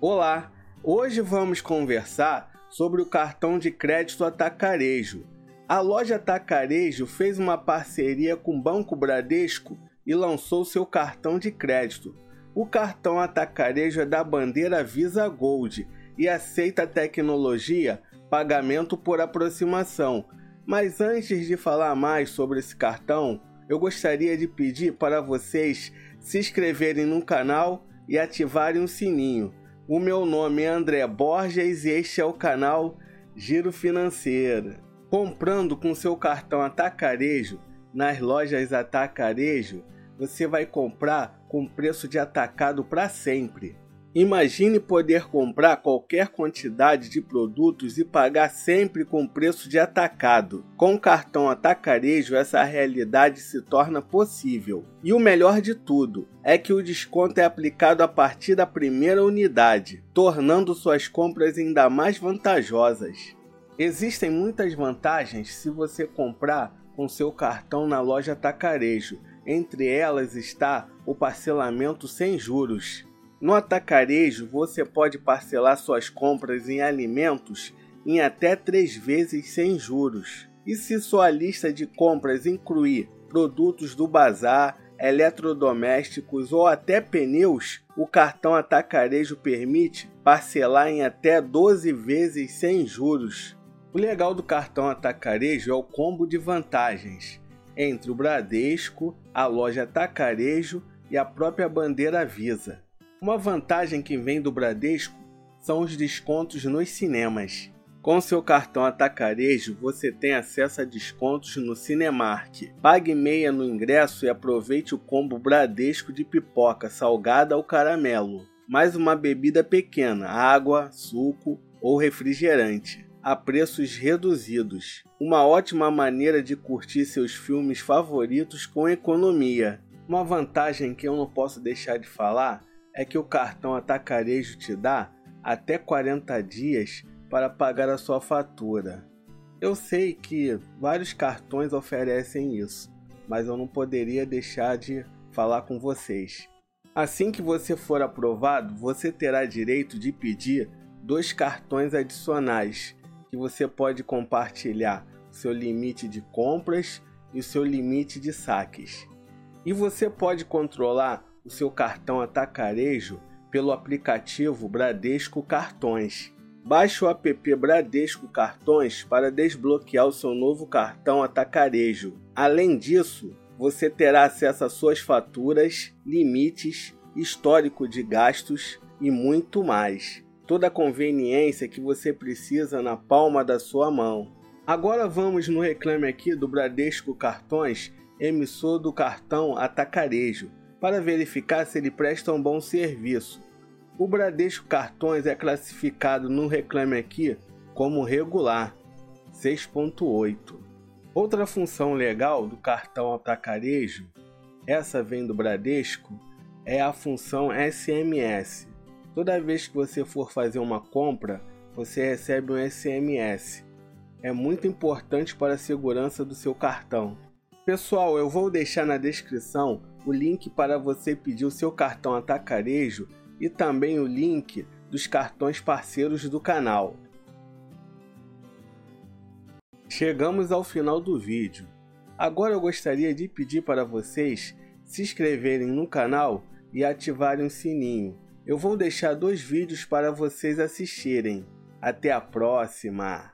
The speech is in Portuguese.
Olá! Hoje vamos conversar sobre o cartão de crédito Atacarejo. A loja Atacarejo fez uma parceria com o Banco Bradesco e lançou seu cartão de crédito. O cartão Atacarejo é da bandeira Visa Gold e aceita a tecnologia pagamento por aproximação. Mas antes de falar mais sobre esse cartão, eu gostaria de pedir para vocês se inscreverem no canal e ativarem o sininho. O meu nome é André Borges e este é o canal Giro Financeiro. Comprando com seu cartão Atacarejo nas lojas Atacarejo, você vai comprar com preço de atacado para sempre. Imagine poder comprar qualquer quantidade de produtos e pagar sempre com preço de atacado. Com cartão atacarejo, essa realidade se torna possível. E o melhor de tudo é que o desconto é aplicado a partir da primeira unidade, tornando suas compras ainda mais vantajosas. Existem muitas vantagens se você comprar com seu cartão na loja atacarejo. Entre elas está o parcelamento sem juros. No atacarejo, você pode parcelar suas compras em alimentos em até três vezes sem juros. E se sua lista de compras incluir produtos do bazar, eletrodomésticos ou até pneus, o cartão atacarejo permite parcelar em até 12 vezes sem juros. O legal do cartão atacarejo é o combo de vantagens entre o Bradesco, a loja Atacarejo e a própria bandeira Visa. Uma vantagem que vem do Bradesco são os descontos nos cinemas. Com seu cartão Atacarejo, você tem acesso a descontos no Cinemark. Pague meia no ingresso e aproveite o combo Bradesco de pipoca salgada ou caramelo, mais uma bebida pequena, água, suco ou refrigerante, a preços reduzidos. Uma ótima maneira de curtir seus filmes favoritos com economia. Uma vantagem que eu não posso deixar de falar é que o cartão atacarejo te dá até 40 dias para pagar a sua fatura. Eu sei que vários cartões oferecem isso, mas eu não poderia deixar de falar com vocês. Assim que você for aprovado, você terá direito de pedir dois cartões adicionais que você pode compartilhar seu limite de compras e o seu limite de saques. E você pode controlar o seu cartão atacarejo pelo aplicativo Bradesco Cartões. Baixe o app Bradesco Cartões para desbloquear o seu novo cartão atacarejo. Além disso, você terá acesso a suas faturas, limites, histórico de gastos e muito mais. Toda a conveniência que você precisa na palma da sua mão. Agora vamos no reclame aqui do Bradesco Cartões, emissor do cartão Atacarejo para verificar se ele presta um bom serviço. O Bradesco Cartões é classificado no Reclame Aqui como regular 6.8. Outra função legal do cartão atacarejo, essa vem do Bradesco, é a função SMS. Toda vez que você for fazer uma compra, você recebe um SMS. É muito importante para a segurança do seu cartão. Pessoal, eu vou deixar na descrição o link para você pedir o seu cartão atacarejo e também o link dos cartões parceiros do canal. Chegamos ao final do vídeo. Agora eu gostaria de pedir para vocês se inscreverem no canal e ativarem o sininho. Eu vou deixar dois vídeos para vocês assistirem. Até a próxima!